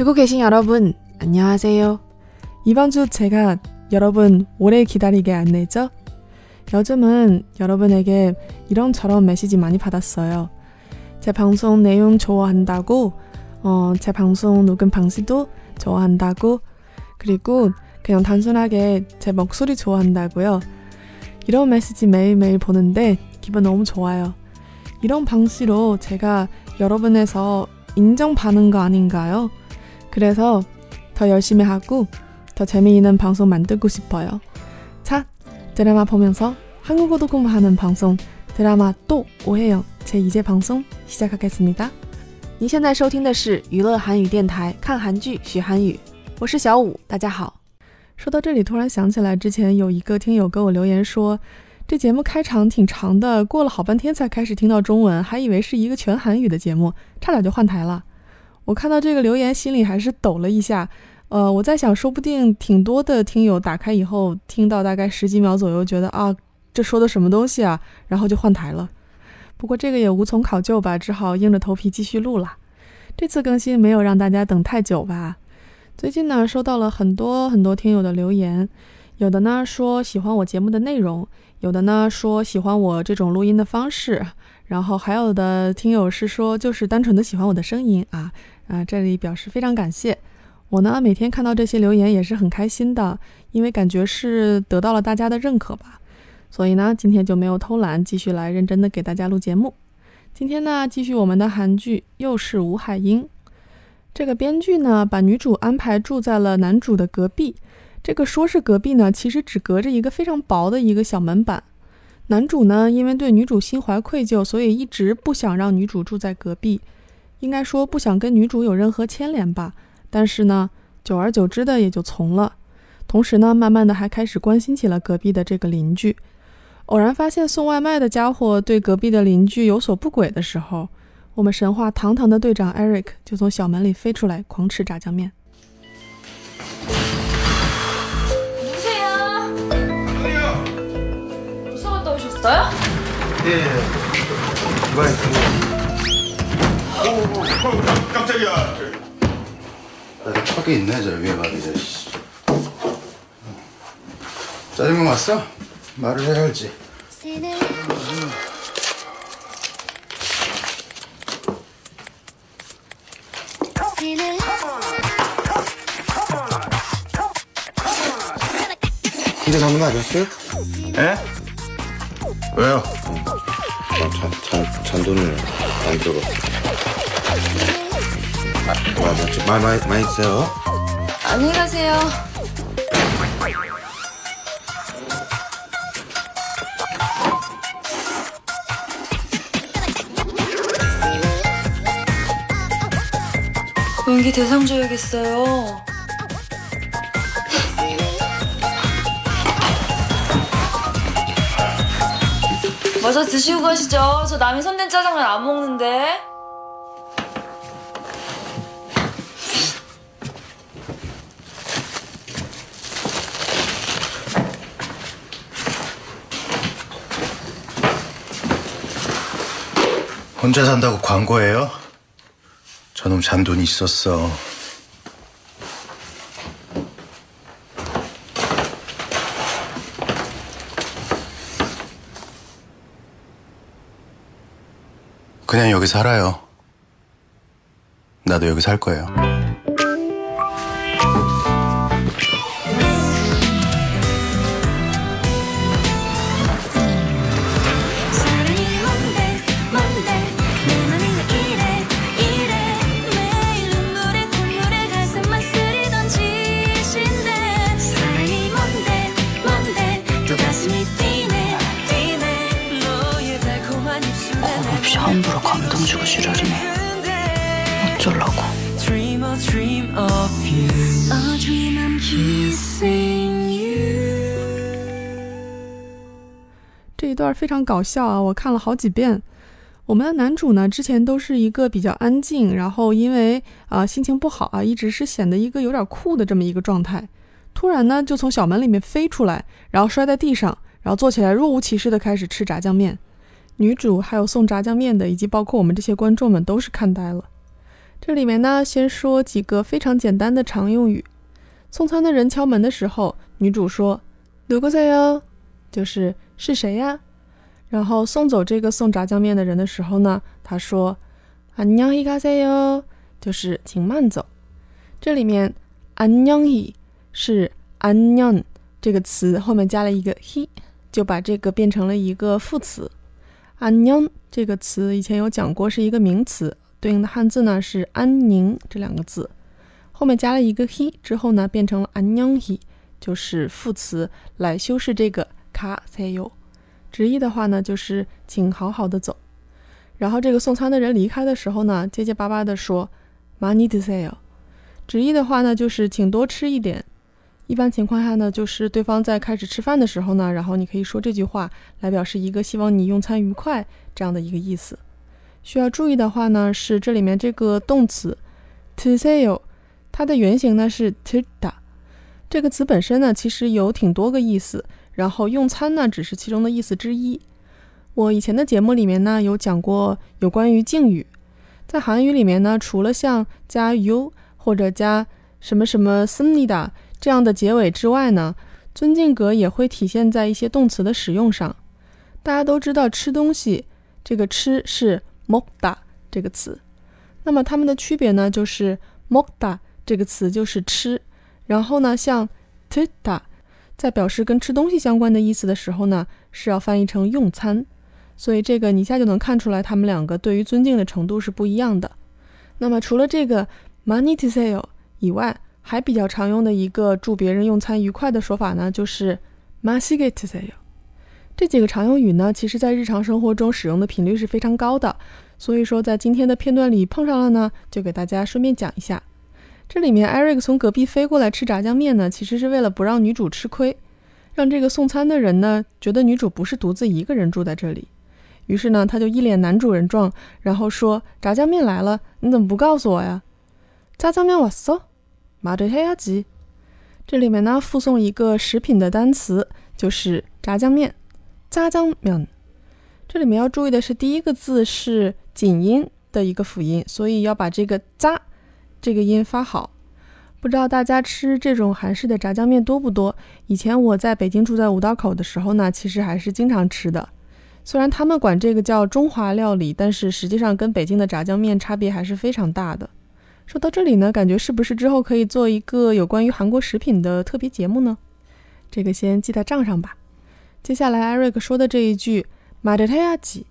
듣고 계신 여러분, 안녕하세요. 이번 주 제가 여러분 오래 기다리게 안 내죠? 요즘은 여러분에게 이런저런 메시지 많이 받았어요. 제 방송 내용 좋아한다고, 어, 제 방송 녹음 방식도 좋아한다고, 그리고 그냥 단순하게 제 목소리 좋아한다고요. 이런 메시지 매일매일 보는데 기분 너무 좋아요. 이런 방식으로 제가 여러분에서 인정받는 거 아닌가요? 그래서 더 열심히 하고 더 재미있는 방송 만들고 싶어요. 자, 드라마 보면서 한국어도 공부하는 방송 드라마 또 오해요 제2제 방송 시작하겠습니다. 您现在收听的是娱乐韩语电台，看韩剧学韩语，我是小五，大家好。说到这里，突然想起来，之前有一个听友给我留言说，这节目开场挺长的，过了好半天才开始听到中文，还以为是一个全韩语的节目，差点就换台了。 我看到这个留言，心里还是抖了一下。呃，我在想，说不定挺多的听友打开以后，听到大概十几秒左右，觉得啊，这说的什么东西啊，然后就换台了。不过这个也无从考究吧，只好硬着头皮继续录了。这次更新没有让大家等太久吧？最近呢，收到了很多很多听友的留言，有的呢说喜欢我节目的内容，有的呢说喜欢我这种录音的方式，然后还有的听友是说就是单纯的喜欢我的声音啊啊！这里表示非常感谢。我呢每天看到这些留言也是很开心的，因为感觉是得到了大家的认可吧。所以呢，今天就没有偷懒，继续来认真的给大家录节目。今天呢，继续我们的韩剧，又是吴海英。这个编剧呢，把女主安排住在了男主的隔壁。这个说是隔壁呢，其实只隔着一个非常薄的一个小门板。男主呢，因为对女主心怀愧疚，所以一直不想让女主住在隔壁。应该说不想跟女主有任何牵连吧。但是呢，久而久之的也就从了。同时呢，慢慢的还开始关心起了隔壁的这个邻居。偶然发现送外卖的家伙对隔壁的邻居有所不轨的时候。我们神话堂堂的队长 Eric 就从小门里飞出来，狂吃炸酱面。 사갔다오셨어요예, 예. 이번엔 오, 오, 깜, 깜짝이야. 나도 턱에 있네 저 위에 말이야 씨. 짜증만 왔어? 말을 해야지 이제 잡는 거 아니었어요? 에? 왜요? 잔, 잔, 잔돈을 많이 들어가. 아, 맞지. 많이, 많이, 많이 있어요. 안녕히 가세요. 연기 대상 줘야겠어요. 맞아 드시고 가시죠. 저 남이 손댄 짜장면 안 먹는데. 혼자 산다고 광고해요? 저놈 잔돈이 있었어 그냥 여기 살아요. 나도 여기 살 거예요 a dream of you A dream I'm kissing you 这一段非常搞笑啊，我看了好几遍。我们的男主呢，之前都是一个比较安静，然后因为啊、呃心情不好啊，一直是显得一个有点酷的这么一个状态。突然呢，就从小门里面飞出来，然后摔在地上，然后坐起来若无其事的开始吃炸酱面。女主还有送炸酱面的，以及包括我们这些观众们都是看呆了。这里面呢，先说几个非常简单的常用语。送餐的人敲门的时候，女主说“누구세 요”，就是是谁呀？然后送走这个送炸酱面的人的时候呢，她说“안녕히가세 요”，就是请慢走。这里面“안녕히”是“안녕”这个词后面加了一个 “he”，就把这个变成了一个副词。“안녕”这个词以前有讲过，是一个名词。 对应的汉字呢是安宁这两个字。后面加了一个 he 之后呢变成了 announce 就是副词来修饰这个 cafe 直译的话呢就是请好好的走。然后这个送餐的人离开的时候呢结结巴巴的说 money to sell 直译的话呢就是请多吃一点。一般情况下呢就是对方在开始吃饭的时候呢然后你可以说这句话来表示一个希望你用餐愉快这样的一个意思。需要注意的话呢，是这里面这个动词 to sail 它的原型呢是 Tita 这个词本身呢其实有挺多个意思，然后用餐呢只是其中的意思之一。我以前的节目里面呢，有讲过有关于敬语。在韩语里面呢，除了像加 U 或者加什么什么 s u n i d a 这样的结尾之外呢，尊敬格也会体现在一些动词的使用上。大家都知道吃东西，这个吃是。mokda 这个词。那么它们的区别呢，就是 mokda 这个词就是吃，然后呢，像 tita 在表示跟吃东西相关的意思的时候呢，是要翻译成用餐。所以这个你一下就能看出来，他们两个对于尊敬的程度是不一样的。那么除了这个 mani to s e o 以外，还比较常用的一个祝别人用餐愉快的说法呢，就是 masigetiseo。这几个常用语呢，其实在日常生活中使用的频率是非常高的，所以说在今天的片段里碰上了呢，就给大家顺便讲一下。这里面艾瑞克从隔壁飞过来吃炸酱面呢，其实是为了不让女主吃亏，让这个送餐的人呢觉得女主不是独自一个人住在这里。于是呢，他就一脸男主人状，然后说：“炸酱面来了，你怎么不告诉我呀？”炸酱面왔어马德黑亚吉。这里面呢附送一个食品的单词，就是炸酱面。炸酱面，这里面要注意的是，第一个字是紧音的一个辅音，所以要把这个“炸”这个音发好。不知道大家吃这种韩式的炸酱面多不多？以前我在北京住在五道口的时候呢，其实还是经常吃的。虽然他们管这个叫中华料理，但是实际上跟北京的炸酱面差别还是非常大的。说到这里呢，感觉是不是之后可以做一个有关于韩国食品的特别节目呢？这个先记在账上吧。接下来，艾瑞克说的这一句“马德泰亚吉”，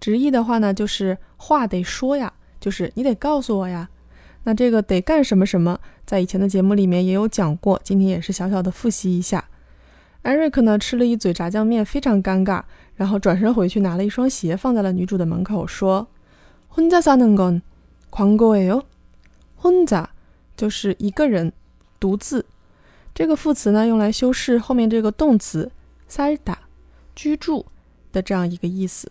直译的话呢，就是话得说呀，就是你得告诉我呀。那这个得干什么什么，在以前的节目里面也有讲过，今天也是小小的复习一下。艾瑞克呢吃了一嘴炸酱面，非常尴尬，然后转身回去拿了一双鞋放在了女主的门口，说：“혼자사는건광고예 요。 혼자就是一个人，独自。这个副词呢，用来修饰后面这个动词。” 살다居住的这样一个意思。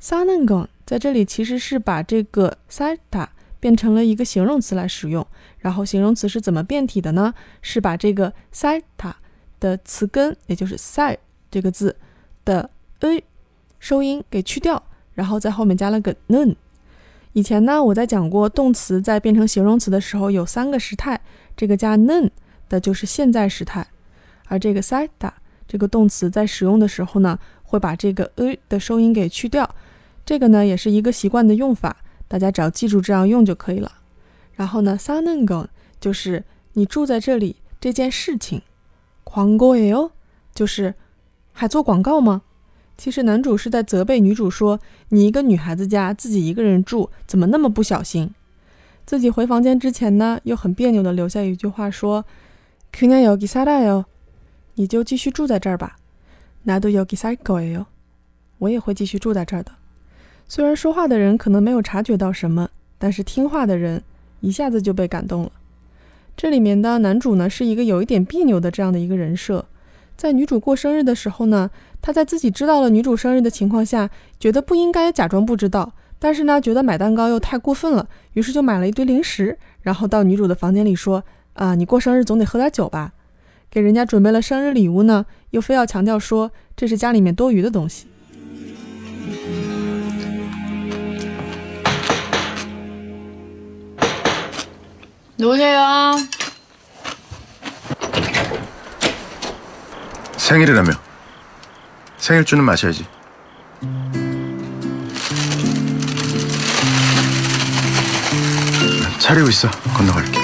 사는건在这里其实是把这个살다变成了一个形容词来使用。然后形容词是怎么变体的呢？是把这个살다的词根，也就是살这个字的 a 收音给去掉，然后在后面加了个 는。以前呢，我在讲过动词在变成形容词的时候有三个时态，这个加는的就是现在时态，而这个살다 这个动词在使用的时候呢，会把这个 a 的收音给去掉，这个呢也是一个习惯的用法，大家只要记住这样用就可以了。然后呢，사는 건就是你住在这里这件事情，광고예 요， 就是还做广告吗？其实男主是在责备女主说，你一个女孩子家自己一个人住，怎么那么不小心？自己回房间之前呢，又很别扭的留下一句话说，그냥여기살아 요。 你就继续住在这儿吧。나도여기살거예 요。 我也会继续住在这儿的。虽然说话的人可能没有察觉到什么，但是听话的人一下子就被感动了。这里面的男主呢，是一个有一点别扭的这样的一个人设。在女主过生日的时候呢，他在自己知道了女主生日的情况下，觉得不应该假装不知道，但是呢，觉得买蛋糕又太过分了，于是就买了一堆零食，然后到女主的房间里说：“啊，你过生日总得喝点酒吧。” 给人家准备了生日礼物呢，又非要强调说这是家里面多余的东西。 누구세요? 생일이라며. 생일주는 마셔야지. 차리고 있어. 건너갈게.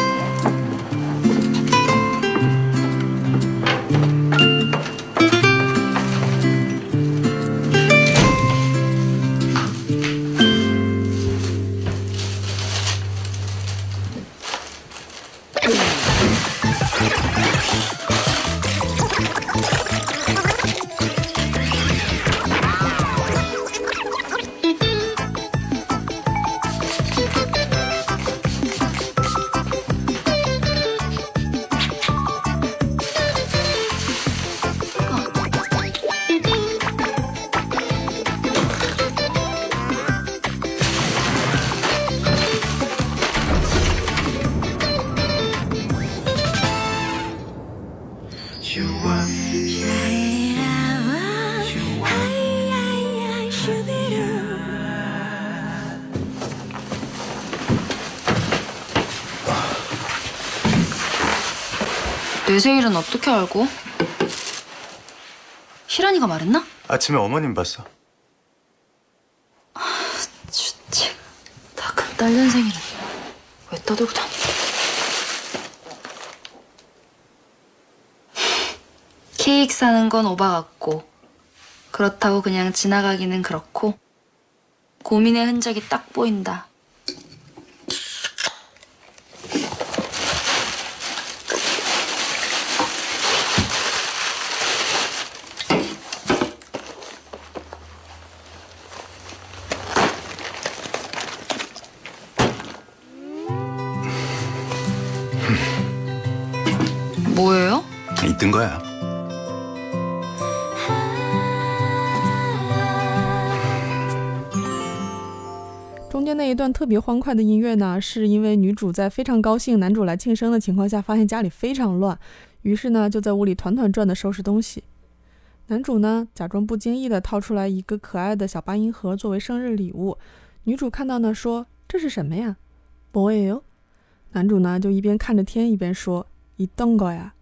내 생일은 어떻게 알고? 희란이가 말했나? 아침에 어머님 봤어. 주책. 다큰 딸년 생일은 왜 떠들고 다니? 케이크 사는 건 오바 같고 그렇다고 그냥 지나가기는 그렇고 고민의 흔적이 딱 보인다. 뭐예요? 있던 거야. 那一段特别欢快的音乐呢，是因为女主在非常高兴男主来庆生的情况下，发现家里非常乱，于是呢就在屋里团团转的收拾东西。男主呢假装不经意的掏出来一个可爱的小八音盒作为生日礼物，女主看到呢说这是什么呀？Boy，哟男主呢就一边看着天一边说一动个呀。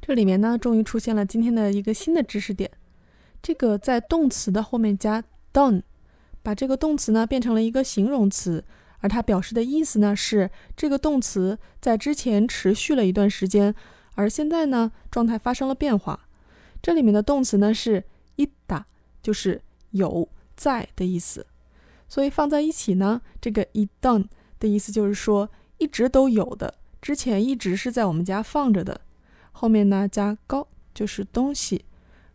这里面呢终于出现了今天的一个新的知识点，这个在动词的后面加 done。把这个动词呢变成了一个形容词，而它表示的意思呢是这个动词在之前持续了一段时间，而现在呢状态发生了变化。这里面的动词呢是一打，就是有在的意思，所以放在一起呢，这个 i d o n 的意思就是说一直都有的，之前一直是在我们家放着的，后面呢加高就是东西，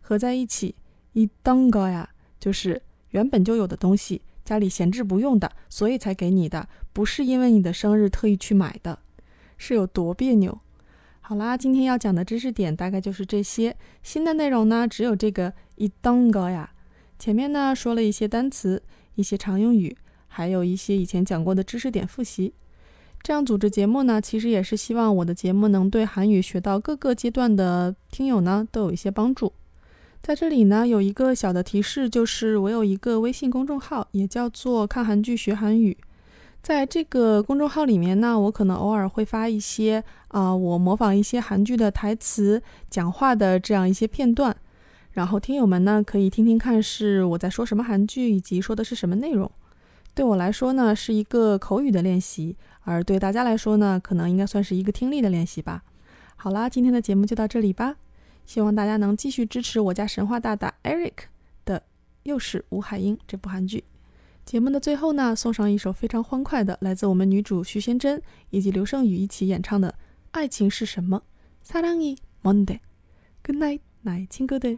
合在一起一当高呀就是。原本就有的东西，家里闲置不用的，所以才给你的，不是因为你的生日特意去买的，是有多别扭？好啦，今天要讲的知识点大概就是这些，新的内容呢只有这个一当高呀。前面呢说了一些单词、一些常用语，还有一些以前讲过的知识点复习。这样组织节目呢，其实也是希望我的节目能对韩语学到各个阶段的听友呢都有一些帮助。在这里呢，有一个小的提示，就是我有一个微信公众号，也叫做“看韩剧学韩语”。在这个公众号里面呢，我可能偶尔会发一些啊，我模仿一些韩剧的台词、讲话的这样一些片段，然后听友们呢可以听听看是我在说什么韩剧，以及说的是什么内容。对我来说呢，是一个口语的练习，而对大家来说呢，可能应该算是一个听力的练习吧。好啦，今天的节目就到这里吧。希望大家能继续支持我家神话大大 Eric 的《又是吴海英》这部韩剧。节目的最后呢，送上一首非常欢快的，来自我们女主徐贤真以及刘胜宇一起演唱的《爱情是什么》。사랑이뭔 데？ Good night，나의친구 들。